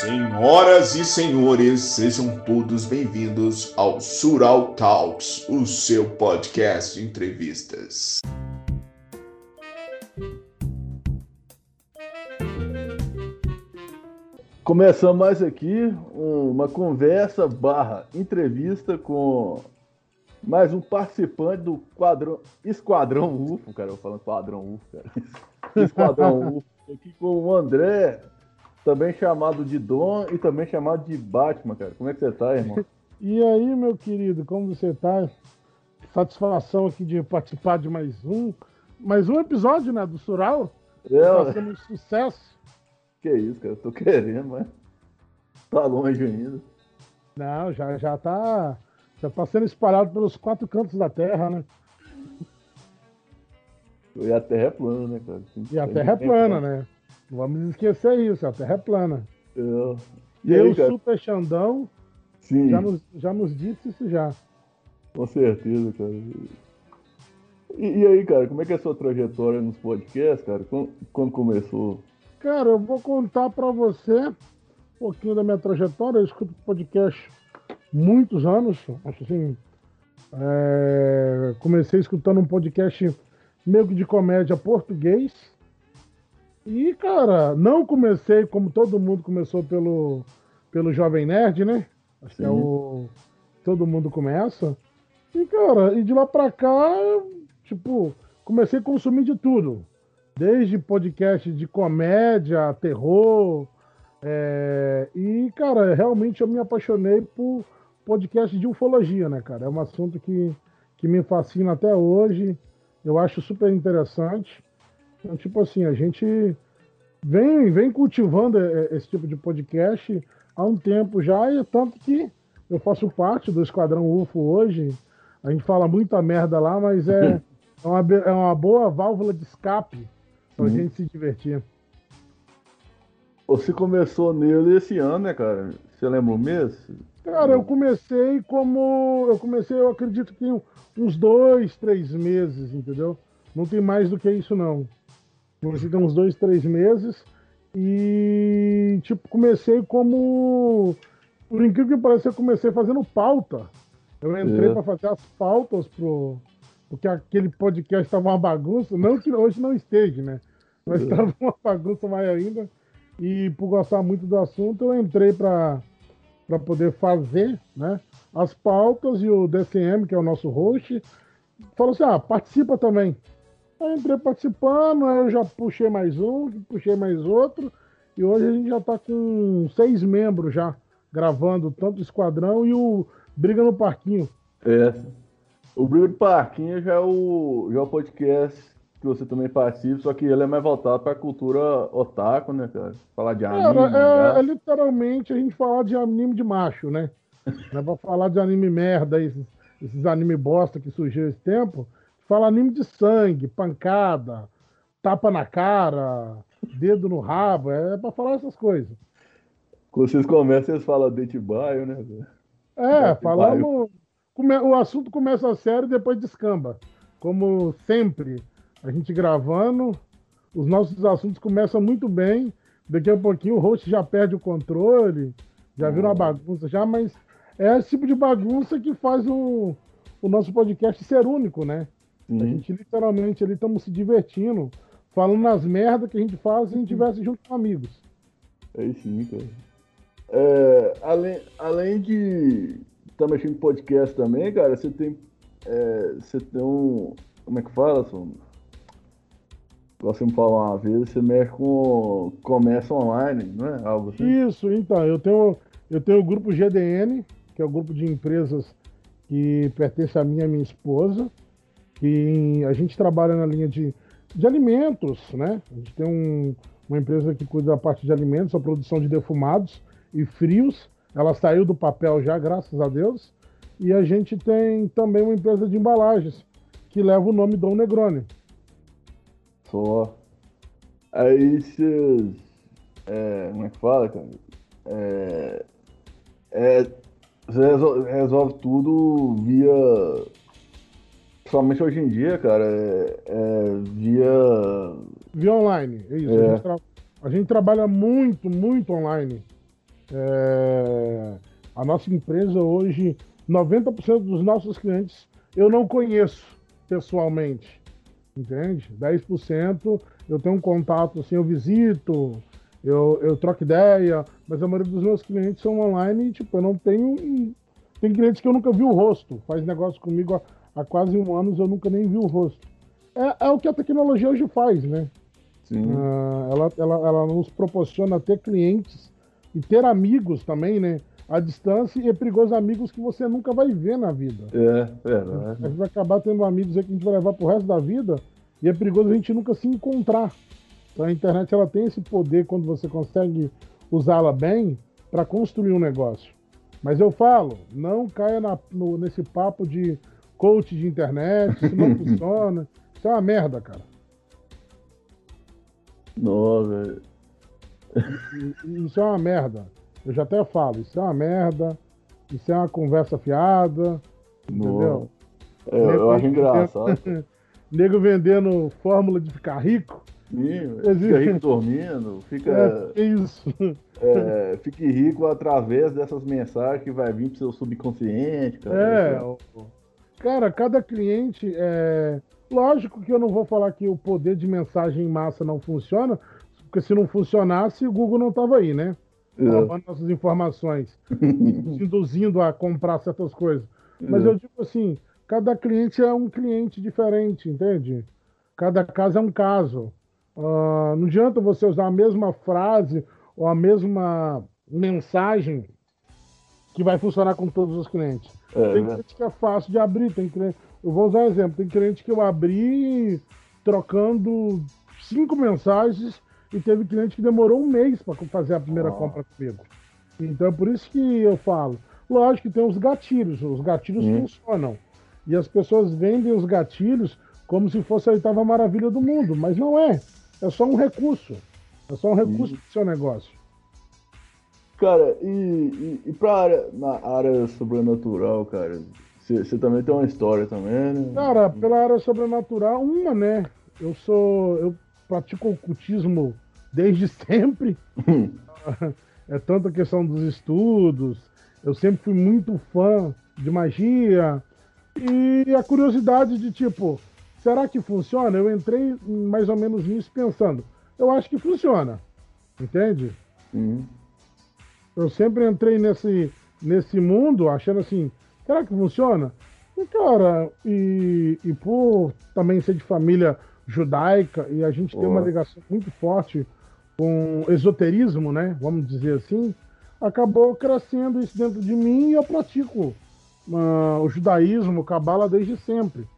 Senhoras e senhores, sejam todos bem-vindos ao Sural Talks, o seu podcast de entrevistas. Começamos mais aqui uma conversa barra entrevista com mais um participante do quadrão, Esquadrão UFO, cara, eu falando Quadrão UFO, cara. Esquadrão UFO, aqui com o André, também chamado de Dom e também chamado de Batman, cara. Como é que você tá, irmão? E aí, meu querido, como você tá? Satisfação aqui de participar de mais um, mais um episódio, né, do Sural. É, tá sendo um sucesso. Que isso, cara, eu tô querendo, mas tá longe ainda. Não, já, já tá. Já tá sendo espalhado pelos quatro cantos da Terra, né? E a Terra é plana, né, cara? E a Terra é plana, né? Não vamos esquecer isso, a Terra é plana. É. E aí, o Super Xandão Sim, já nos, já nos disse isso já. com certeza, cara. E, e aí, cara, como é que é a sua trajetória nos podcasts, cara? Quando, quando começou? Cara, eu vou contar pra você um pouquinho da minha trajetória. Eu escuto podcast muitos anos. Acho assim. é, Comecei escutando um podcast meio que de comédia português. E, cara, não comecei como todo mundo começou pelo, pelo Jovem Nerd, né? Acho que é o. Todo mundo começa. E, cara, e de lá pra cá, tipo, comecei a consumir de tudo. Desde podcast de comédia, terror. é, E, cara, realmente eu me apaixonei por podcast de ufologia, né, cara? É um assunto que, que me fascina até hoje. Eu acho super interessante. Então, tipo assim, a gente vem, vem cultivando eh, esse tipo de podcast há um tempo já, e tanto que eu faço parte do Esquadrão UFO hoje. A gente fala muita merda lá, mas é, é, uma, é uma boa válvula de escape pra Uhum. gente se divertir. Você começou nele esse ano, né, cara? Você lembra o mês? Cara, eu comecei como. Eu comecei, eu acredito que uns dois, três meses, entendeu? Não tem mais do que isso, não. Comecei tem uns dois, três meses. E, tipo, comecei como. Por incrível que pareça, eu comecei fazendo pauta. Eu entrei É. para fazer as pautas pro. Porque aquele podcast estava uma bagunça. Não que hoje não esteja, né? Mas É. estava uma bagunça mais ainda. E por gostar muito do assunto, eu entrei para para poder fazer né, as pautas e o DCM, que é o nosso host, falou assim: ah, participa também. Aí entrei participando, aí eu já puxei mais um, puxei mais outro, e hoje a gente já está com seis membros já gravando tanto o Esquadrão e o Briga no Parquinho. É. O Brilho do Parquinho já é o, já é o podcast que você também participa, só que ele é mais voltado pra cultura otaku, né, cara? Falar de anime, Cara, é, mangá. é literalmente a gente falar de anime de macho, né? Não é pra falar de anime merda, esses, esses anime bosta que surgiu esse tempo. Fala anime de sangue, pancada, tapa na cara, dedo no rabo, é pra falar essas coisas. Quando vocês começam, vocês falam Date Bio, né? É, falamos. o assunto começa sério e depois descamba. Como sempre, a gente gravando, os nossos assuntos começam muito bem. Daqui a pouquinho o host já perde o controle, já vira uma bagunça já, mas é esse tipo de bagunça que faz o, o nosso podcast ser único, né? A Sim. gente literalmente ali estamos se divertindo, falando nas merdas que a gente faz se a gente estivesse junto com amigos. Aí sim, cara. É, além, além de estar mexendo com podcast também, cara, você tem. é, você tem um. Como é que fala, Som? Igual Você me falou uma vez, você mexe com comércio online, não é? Algo assim? Isso, então, eu tenho, eu tenho o grupo GDN, que é o grupo de empresas que pertence a mim e a minha esposa, que a gente trabalha na linha de, de alimentos, né? A gente tem um- uma empresa que cuida da parte de alimentos, a produção de defumados e frios. Ela saiu do papel já, graças a Deus. E a gente tem também uma empresa de embalagens, que leva o nome Dom Negroni. Só. Aí vocês. É, como é que fala, cara? É, é, você resol- resolve tudo via. Principalmente hoje em dia, cara, é, é via. Via online, é isso. É. A, gente tra- a gente trabalha muito, muito online. É, a nossa empresa hoje, 90% dos nossos clientes eu não conheço pessoalmente, entende? 10% eu tenho um contato, assim, eu visito, eu, eu troco ideia, mas a maioria dos meus clientes são online e, tipo, eu não tenho. Tem clientes que eu nunca vi o rosto, faz negócio comigo há, há quase um ano, eu nunca nem vi o rosto. É, é o que a tecnologia hoje faz, né? Sim. Uh, ela, ela, ela nos proporciona ter clientes e ter amigos também, né? À distância e é perigoso amigos que você nunca vai ver na vida. É, verdade. A gente vai acabar tendo amigos aí que a gente vai levar pro resto da vida e é perigoso a gente nunca se encontrar. Então a internet ela tem esse poder quando você consegue usá-la bem para construir um negócio. Mas eu falo, não caia na, no, nesse papo de coach de internet, isso não funciona. Isso é uma merda, cara. Velho. Isso é uma merda. Eu já até falo, isso é uma merda. Isso é uma conversa fiada. Entendeu? É, eu acho engraçado. Nego vendendo fórmula de ficar rico. Sim, fica rico dormindo, fica. É, isso. É, fique rico através dessas mensagens que vai vir pro seu subconsciente, cara. É, cara, cada cliente é. Lógico que eu não vou falar que o poder de mensagem em massa não funciona, porque se não funcionasse, o Google não estava aí, né? É. Roubando nossas informações, induzindo a comprar certas coisas. Mas É. eu digo assim, cada cliente é um cliente diferente, entende? Cada caso é um caso. Ah, não adianta você usar a mesma frase ou a mesma mensagem que vai funcionar com todos os clientes. É, Tem né? cliente que é fácil de abrir, tem cliente. Eu vou usar um exemplo, tem cliente que eu abri trocando cinco mensagens e teve cliente que demorou um mês para fazer a primeira Ah. compra comigo. Então é por isso que eu falo. Lógico que tem os gatilhos, os gatilhos Hum. funcionam. E as pessoas vendem os gatilhos como se fosse a oitava maravilha do mundo, mas não é. É só um recurso. É só um recurso do seu negócio. Cara, e, e, e pra área, na área sobrenatural, cara, você também tem uma história também, né? Cara, pela área sobrenatural, uma, né? Eu sou. Eu pratico ocultismo desde sempre. é tanto a questão dos estudos. Eu sempre fui muito fã de magia. E a curiosidade de tipo, será que funciona? Eu entrei mais ou menos nisso pensando. Eu acho que funciona. Entende? Sim. Eu sempre entrei nesse, nesse mundo achando assim, será que funciona? E, cara, e, e por também ser de família judaica e a gente tem Ó. uma ligação muito forte com esoterismo, né? Vamos dizer assim, acabou crescendo isso dentro de mim e eu pratico ah, o judaísmo, o cabala desde sempre.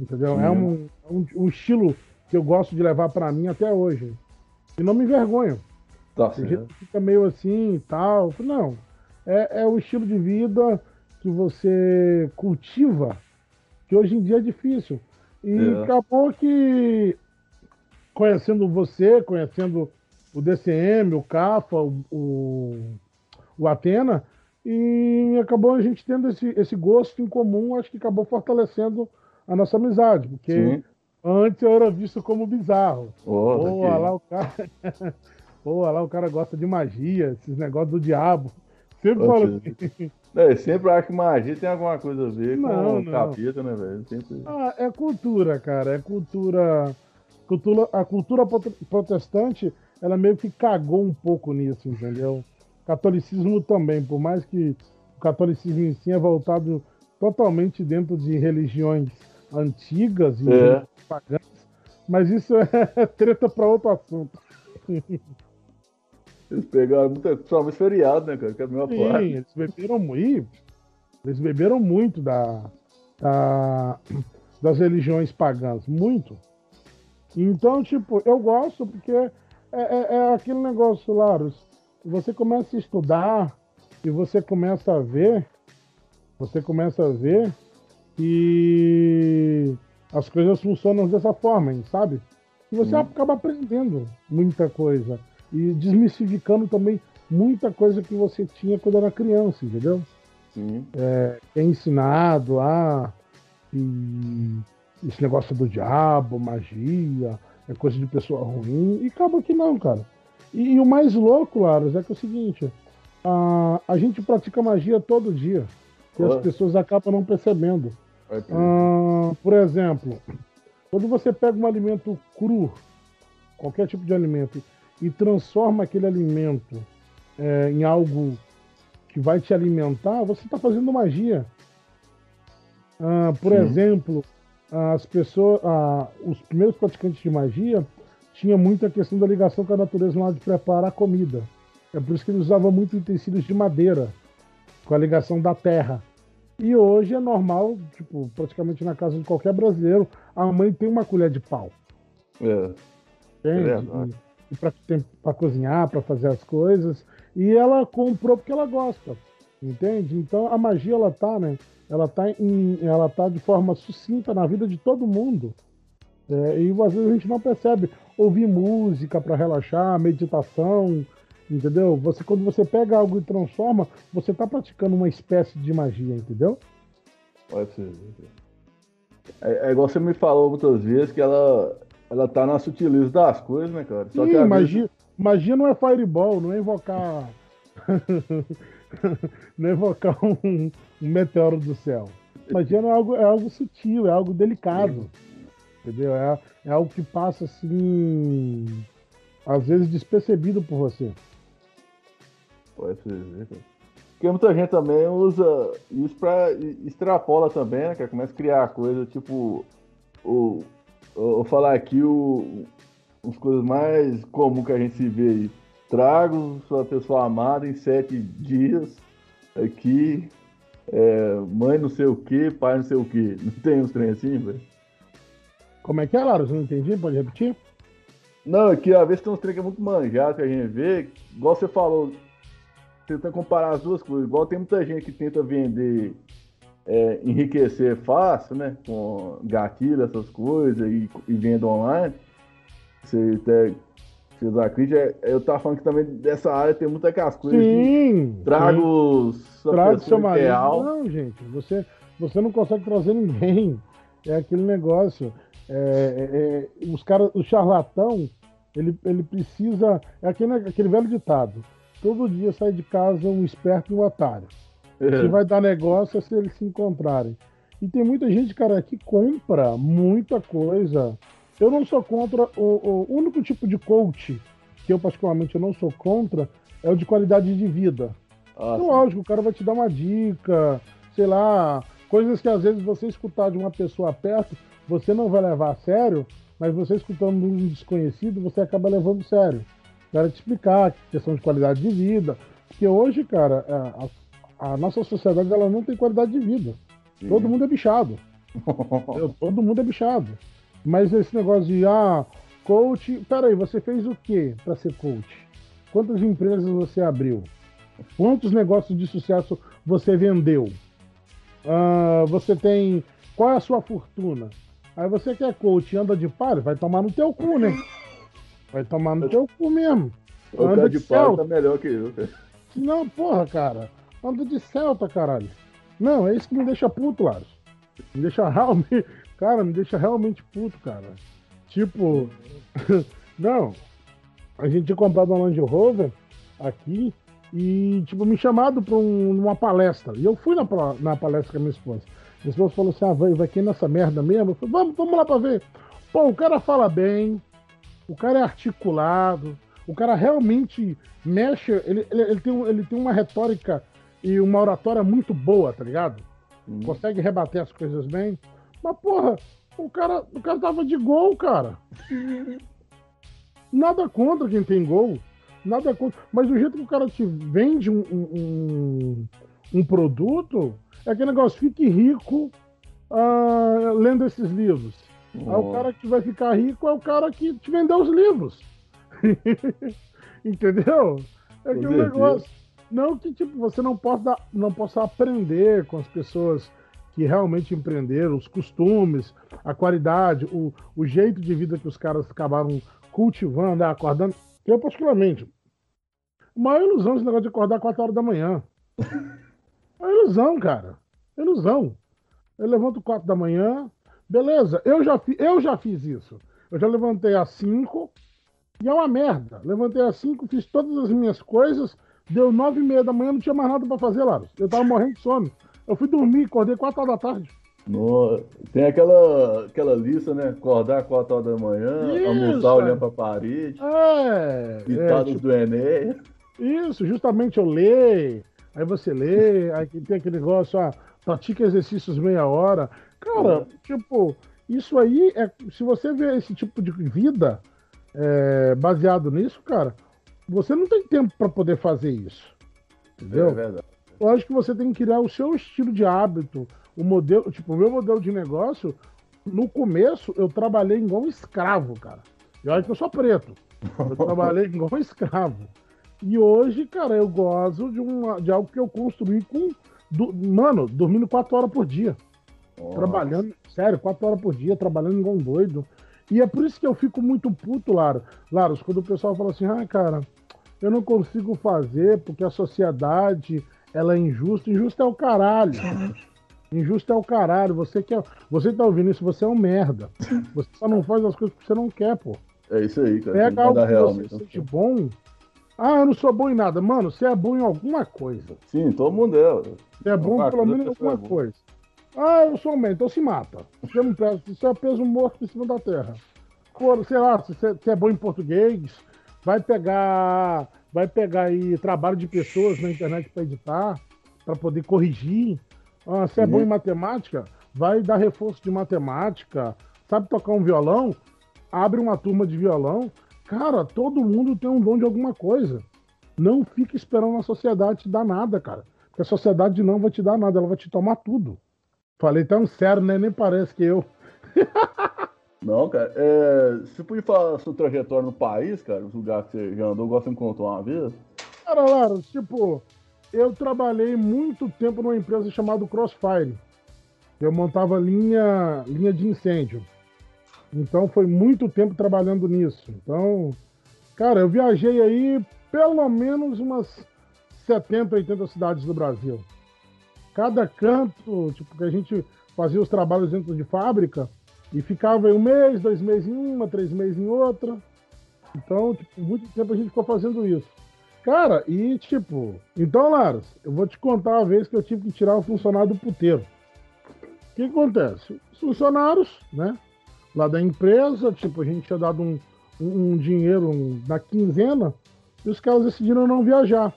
Entendeu? É um, um, um estilo que eu gosto de levar para mim até hoje. E não me envergonho. Tá Tem gente que fica meio assim e tal. Não. É, é o estilo de vida que você cultiva, que hoje em dia é difícil. E É. acabou que, conhecendo você, conhecendo o DCM, o CAFA, o, o, o Atena, e acabou a gente tendo esse, esse gosto em comum, acho que acabou fortalecendo a nossa amizade, porque Sim. antes eu era visto como bizarro. Olha aqui. lá o cara. Pô, lá o cara gosta de magia, esses negócios do diabo. Sempre falo assim. É, sempre acho que magia tem alguma coisa a ver Não, com não. capeta, né, velho? Sempre... Ah, é cultura, cara. É cultura. cultura a cultura prote- protestante, ela meio que cagou um pouco nisso, entendeu? Catolicismo também, por mais que o catolicismo em si é voltado totalmente dentro de religiões antigas e É. pagãs, mas isso é treta para outro assunto. Eles pegaram muita. Principalmente feriado, né, cara? Que é a melhor Sim, parte. eles beberam muito. Eles beberam muito da, da- das religiões pagãs, muito. Então, tipo, eu gosto porque é, é- é aquele negócio, Laros. Você começa a estudar e você começa a ver, você começa a ver que as coisas funcionam dessa forma, sabe? E você Hum. acaba aprendendo muita coisa e desmistificando também muita coisa que você tinha quando era criança, entendeu? Sim. É ensinado a e esse negócio do diabo, magia, é coisa de pessoa ruim, e acaba que não, cara. E, e o mais louco, Laros, é que é o seguinte, a, a gente pratica magia todo dia. E as pessoas acabam não percebendo. Ah, por exemplo, quando você pega um alimento cru, qualquer tipo de alimento, e transforma aquele alimento é, em algo que vai te alimentar, você está fazendo magia. Ah, por Sim. exemplo, as pessoas, ah, os primeiros praticantes de magia tinha muito a questão da ligação com a natureza na hora de preparar a comida. É por isso que eles usavam muito utensílios de madeira, com a ligação da terra. E hoje é normal, tipo, praticamente na casa de qualquer brasileiro, a mãe tem uma colher de pau. É. Entende? verdade. Para cozinhar, para fazer as coisas. E ela comprou porque ela gosta. Entende? Então a magia ela tá, né? Ela tá, em, ela tá de forma sucinta na vida de todo mundo. É, e às vezes a gente não percebe. Ouvir música para relaxar, meditação, entendeu? Você quando você pega algo e transforma, você tá praticando uma espécie de magia, entendeu? Pode ser. É, é igual você me falou muitas vezes que ela, ela tá na sutileza das coisas, né, cara? Só que Sim, às magia, magia não é fireball, não é invocar. não é invocar um, um meteoro do céu. Magia não é algo, é algo sutil, é algo delicado. Entendeu? É, é algo que passa assim. Às vezes despercebido por você. Pode ser. cara. Porque muita gente também usa isso pra. extrapola também, né, cara? Começa a criar coisa tipo. O, eu vou falar aqui o, as coisas mais comuns que a gente se vê aí. Trago sua pessoa amada em sete dias aqui. é, mãe não sei o que, pai não sei o que. Não tem uns trem assim, velho? Como é que é, Laros? Não entendi? Pode repetir? Não, aqui às vezes tem uns trem que é muito manjado que a gente vê, igual você falou, tentando comparar as duas coisas, igual tem muita gente que tenta vender, é, enriquecer fácil, né? Com gatilho, essas coisas, e, e venda online. Você até fez a crítica, é, eu tava falando que também dessa área tem coisas de Sim! trago sua Traga seu marido. ideal. Não, gente, você, você não consegue trazer ninguém. É aquele negócio. É, é, é, os caras, o charlatão, ele, ele precisa. É aquele, aquele velho ditado. Todo dia sai de casa um esperto e um otário. Se vai dar negócio é se eles se encontrarem. E tem muita gente, cara, que compra muita coisa. Eu não sou contra. O, o único tipo de coach que eu, particularmente, eu não sou contra é o de qualidade de vida. Ah, Então, lógico, o cara vai te dar uma dica, sei lá, coisas que às vezes você escutar de uma pessoa perto, você não vai levar a sério, mas você escutando de um desconhecido, você acaba levando a sério. O cara te explicar questão de qualidade de vida. Porque hoje, cara, a, a nossa sociedade ela não tem qualidade de vida. sim. Todo mundo é bichado. Todo mundo é bichado. Mas esse negócio de, ah, coach. Peraí, você fez o que para ser coach? Quantas empresas você abriu? Quantos negócios de sucesso você vendeu? Ah, você tem. Qual é a sua fortuna? Aí você que é coach e anda de palha, vai tomar no teu cu, né? Vai tomar no teu cu mesmo. O Anda de de Celta. tá melhor que eu, cara. Não, porra, cara. Anda de Celta, caralho. Não, é isso que me deixa puto, Laros. Me deixa realmente. Cara, me deixa realmente puto, cara. Tipo. não. A gente tinha comprado uma Land Rover aqui e, tipo, me chamado pra um- uma palestra. E eu fui na, na palestra com a minha esposa. Minha esposa falou assim: ah, vai, vai aqui nessa merda mesmo? Eu falei: vamos, vamos lá pra ver. Pô, o cara fala bem, o cara é articulado, o cara realmente mexe, ele, ele, ele tem, ele tem uma retórica e uma oratória muito boa, tá ligado? Hum. Consegue rebater as coisas bem. Mas, porra, o cara, o cara tava de gol, cara. Nada contra quem tem gol. Nada contra. Mas o jeito que o cara te vende um, um, um- produto é aquele negócio, fique rico ah, lendo esses livros. Aí o cara que vai ficar rico é o cara que te vendeu os livros. Entendeu? É aquele negócio. Não que tipo, você não possa, não possa aprender com as pessoas que realmente empreenderam, os costumes, a qualidade, o, o jeito de vida que os caras acabaram cultivando, ah, acordando. Eu, particularmente, a maior ilusão esse negócio de acordar 4 horas da manhã. É ilusão, cara. É ilusão. Eu levanto 4 da manhã, beleza, eu já, fi, eu já fiz isso. Eu já levantei às 5 e é uma merda. Levantei às 5, fiz todas as minhas coisas, Deu nove e meia da manhã, não tinha mais nada pra fazer, Laros. Eu tava morrendo de sono. Eu fui dormir, acordei quatro horas da tarde. No... Tem aquela, aquela lista, né? Acordar 4 horas da manhã, Isso, almoçar é. olhando pra parede, É. é, ditados tipo, do Enem. Isso, justamente eu leio, aí você lê, aí tem aquele negócio, ah, pratica exercícios meia hora. Cara, tipo, isso aí é. Se você vê esse tipo de vida é, baseado nisso, cara, você não tem tempo para poder fazer isso. Entendeu? É verdade. Eu acho que você tem que criar o seu estilo de hábito, o modelo, tipo, o meu modelo de negócio. No começo, eu trabalhei igual um escravo, cara. E olha que eu sou preto. Eu trabalhei igual um escravo. E hoje, cara, eu gozo de, uma, de algo que eu construí com. do- mano, dormindo quatro horas por dia. Nossa. Trabalhando, sério, quatro horas por dia, trabalhando igual um doido. E é por isso que eu fico muito puto, Lara. Laros, quando o pessoal fala assim, ah, cara, eu não consigo fazer porque a sociedade ela é injusta. Injusta é o caralho. Injusto é o caralho. Você quer. Você tá ouvindo isso, você é um merda. Você só não faz as coisas que você não quer, pô. É isso aí, cara. Pega algo que real você seja bom. Ah, eu não sou bom em nada. Mano, você é bom em alguma coisa. Sim, todo mundo é. Você é bom Alguma pelo menos em alguma é bom. coisa. Ah, eu sou um então se mata. Você, não pesa, você é peso morto em cima da terra. Pô, sei lá, se você, é bom em português, vai pegar. Vai pegar aí trabalho de pessoas na internet para editar, para poder corrigir. Ah, se é Uhum. bom em matemática, vai dar reforço de matemática. Sabe tocar um violão? Abre uma turma de violão. Cara, todo mundo tem um dom de alguma coisa. Não fique esperando a sociedade te dar nada, cara. Porque a sociedade não vai te dar nada, ela vai te tomar tudo. Falei tão sério, né? Nem parece que eu. Não, cara. É, você podia falar sua trajetória no país, cara? Os lugares que você já andou, gosta de contar uma vez? Cara, Lara, tipo, eu trabalhei muito tempo numa empresa chamada Crossfire. Eu montava linha, linha de incêndio. Então foi muito tempo trabalhando nisso. Então, cara, eu viajei aí pelo menos umas 70, 80 cidades do Brasil. Cada canto, tipo, que a gente fazia os trabalhos dentro de fábrica e ficava um mês, dois meses em uma, três meses em outra. Então, tipo, muito tempo a gente ficou fazendo isso. Cara, e tipo, então, Laros, eu vou te contar a vez que eu tive que tirar o funcionário do puteiro. O que acontece? Os funcionários, né, lá da empresa, tipo, a gente tinha dado um, um, um dinheiro na quinzena e os caras decidiram não viajar.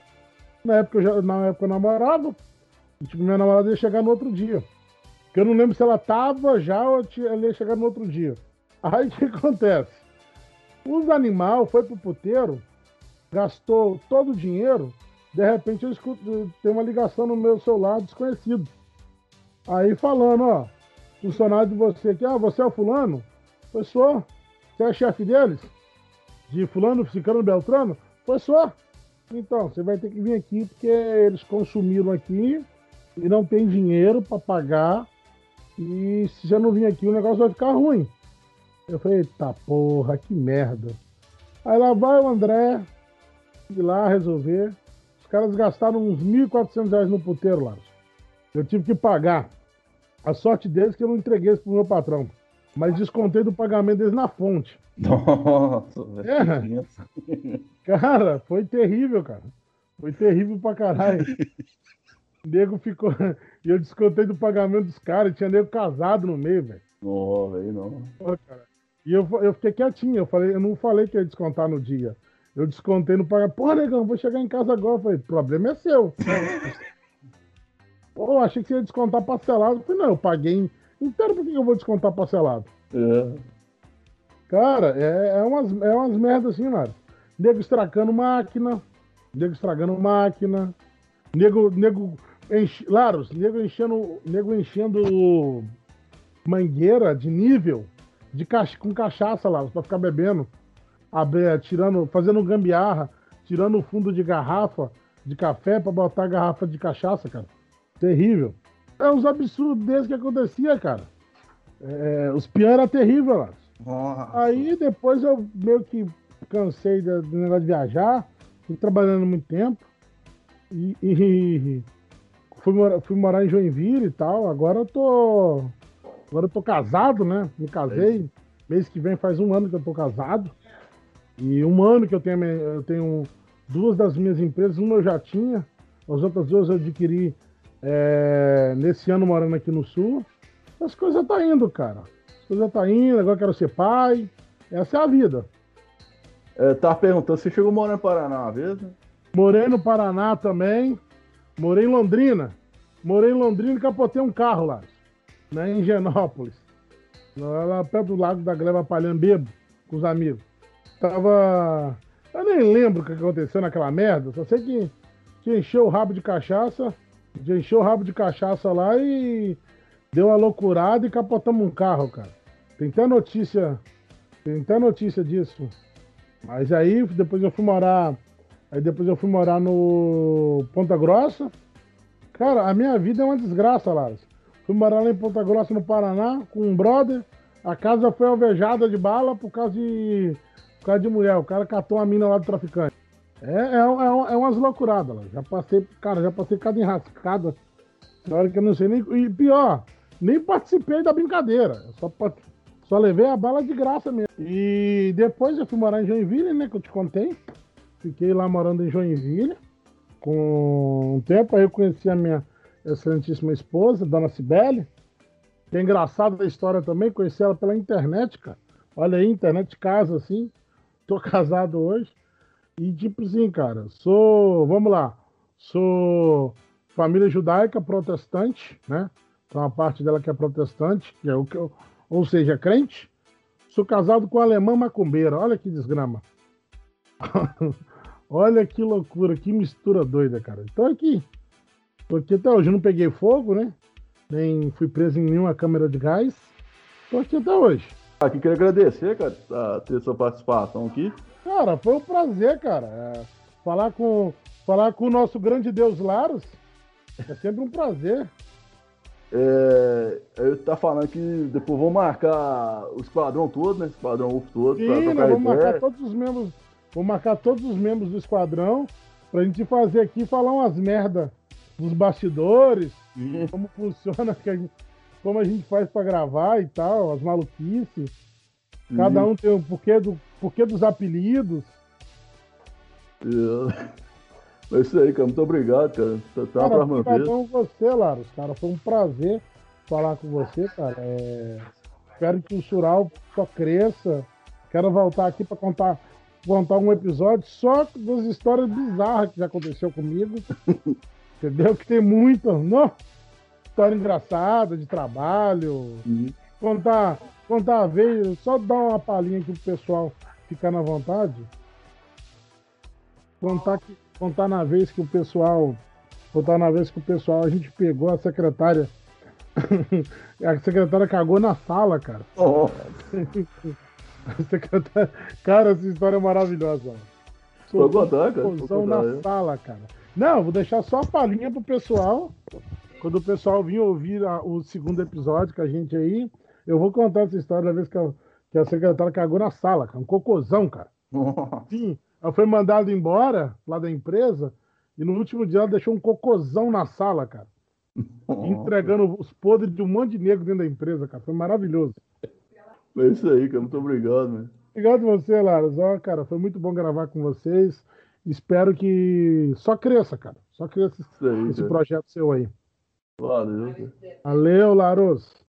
Na época eu, já, na época eu namorava, e, tipo, minha namorada ia chegar no outro dia. Porque eu não lembro se ela tava já ou ela ia chegar no outro dia. Aí o que acontece? Os animais foi pro puteiro, gastou todo o dinheiro, de repente eu escuto, tem uma ligação no meu celular desconhecido. Aí falando, ó, funcionário de você aqui, ah, você é o fulano? Foi só. Você é chefe deles? De fulano, ficando Beltrano? Foi só. Então, você vai ter que vir aqui porque eles consumiram aqui e não tem dinheiro para pagar. E se você não vir aqui, o negócio vai ficar ruim. Eu falei, eita porra, que merda. Aí lá vai o André ir lá resolver. Os caras gastaram uns 1.400 reais no puteiro lá. Eu tive que pagar. A sorte deles é que eu não entreguei isso pro meu patrão. Mas descontei do pagamento deles na fonte. Nossa, É. velho. Cara, foi terrível, cara. Foi terrível pra caralho. Nego ficou. E eu descontei do pagamento dos caras. Tinha nego casado no meio, velho. Não, velho, não. Porra, cara. E eu, eu fiquei quietinho. Eu, falei, eu não falei que ia descontar no dia. Eu descontei no pagamento. Pô, negão, vou chegar em casa agora. Eu falei, problema é seu. Pô, achei que você ia descontar parcelado. Eu falei, não, eu paguei em- inteiro, por que eu vou descontar parcelado? É. Cara, é, é, umas, é umas merdas assim, Nara. Nego estragando máquina, nego estragando máquina, nego, nego, enche, Laros, nego enchendo, nego enchendo mangueira de nível de cach, com cachaça, Laros, pra ficar bebendo, Abre- tirando, fazendo gambiarra, tirando o fundo de garrafa de café pra botar a garrafa de cachaça, cara. Terrível. É uns absurdos desses que acontecia, cara. É, os piores eram terríveis, Laros. Nossa. Aí depois eu meio que cansei do, do negócio de viajar, fui trabalhando muito tempo e, e fui, morar, fui morar em Joinville e tal. Agora eu tô. Agora eu tô casado, né? Me casei. Mês que vem faz um ano que eu tô casado. E um ano que eu tenho, eu tenho Duas das minhas empresas, uma eu já tinha, as outras duas eu adquiri é, nesse ano morando aqui no Sul. As coisas tá indo, cara. As coisas tá indo, agora quero ser pai. Essa é a vida. É, tava perguntando, você chegou morando no Paraná uma vez, né? Morei no Paraná também. Morei em Londrina. Morei em Londrina e capotei um carro lá. Né, em Genópolis. Lá perto do Lago da Gleba Palhando, bebo, com os amigos. Tava. Eu nem lembro o que aconteceu naquela merda. Só sei que, que encheu o rabo de cachaça. Encheu o rabo de cachaça lá e deu uma loucurada e capotamos um carro, cara. Tem até notícia. Tem até notícia disso. Mas aí depois eu fui morar. Aí depois eu fui morar no Ponta Grossa. Cara, a minha vida é uma desgraça, Lars. Fui morar lá em Ponta Grossa, no Paraná, com um brother. A casa foi alvejada de bala por causa de, por causa de mulher. O cara catou a mina lá do traficante. É, é, é, é umas loucuradas, lá. Já passei, cara, já passei cada enrascada. Na hora que eu não sei nem. E pior, nem participei da brincadeira. Só, só levei a bala de graça mesmo. E depois eu fui morar em Joinville, né? Que eu te contei. Fiquei lá morando em Joinville. Com um tempo aí eu conheci a minha excelentíssima esposa, Dona Cibele. Que é engraçado da história também, conheci ela pela internet, cara. Olha aí, internet casa, assim. Tô casado hoje. E tipo assim, cara, sou. Vamos lá. Sou família judaica protestante, né? Tem uma parte dela que é protestante, que é o que eu, ou seja, crente. Sou casado com alemã macumbeira. Olha que desgrama. Olha que loucura, que mistura doida, cara. Então aqui. Porque até hoje eu não peguei fogo, né? Nem fui preso em nenhuma câmera de gás. Tô aqui até hoje. Aqui queria agradecer, cara, a ter sua participação aqui. Cara, foi um prazer, cara. É, falar com falar com o nosso grande Deus Laros é sempre um prazer. É, eu tá falando que depois vou marcar o esquadrão todo, né? Esquadrão UF todo. Sim, nós vamos marcar todos os membros. Vou marcar todos os membros do esquadrão pra gente fazer aqui falar umas merda dos bastidores, Sim. como funciona, como a gente faz para gravar e tal, as maluquices. Cada um tem o porquê, do, porquê dos apelidos. É isso aí, cara. Muito obrigado, cara. Tá, tá cara, uma vez. com você, Laros, cara. Foi um prazer falar com você, cara. É... Espero que o Sural só cresça. Quero voltar aqui para contar, contar um episódio só das histórias bizarras que já aconteceu comigo. Entendeu? Que tem muita. Não, história engraçada de trabalho. Uhum. Contar, contar a vez, só dar uma palhinha aqui pro pessoal ficar na vontade. Contar que contar na vez que o pessoal, contar na vez que o pessoal, a gente pegou a secretária, a secretária cagou na sala, cara. Oh. a secretária, cara, essa história é maravilhosa. Vou contar, cara. Vou na é. sala, cara. Não, vou deixar só a palhinha pro pessoal. Quando o pessoal vir ouvir a, o segundo episódio com a gente aí, eu vou contar essa história da vez que a, que a secretária cagou na sala, cara. Um cocôzão, cara. Sim, ela foi mandada embora lá da empresa e no último dia ela deixou um cocôzão na sala, cara. Entregando os podres de um monte de negro dentro da empresa, cara. Foi maravilhoso. É isso aí, cara. Muito obrigado, né? Obrigado a você, Laros. Ó, cara, foi muito bom gravar com vocês. Espero que só cresça, cara. Só cresça aí, esse cara. projeto seu aí. Valeu. Valeu, Laros.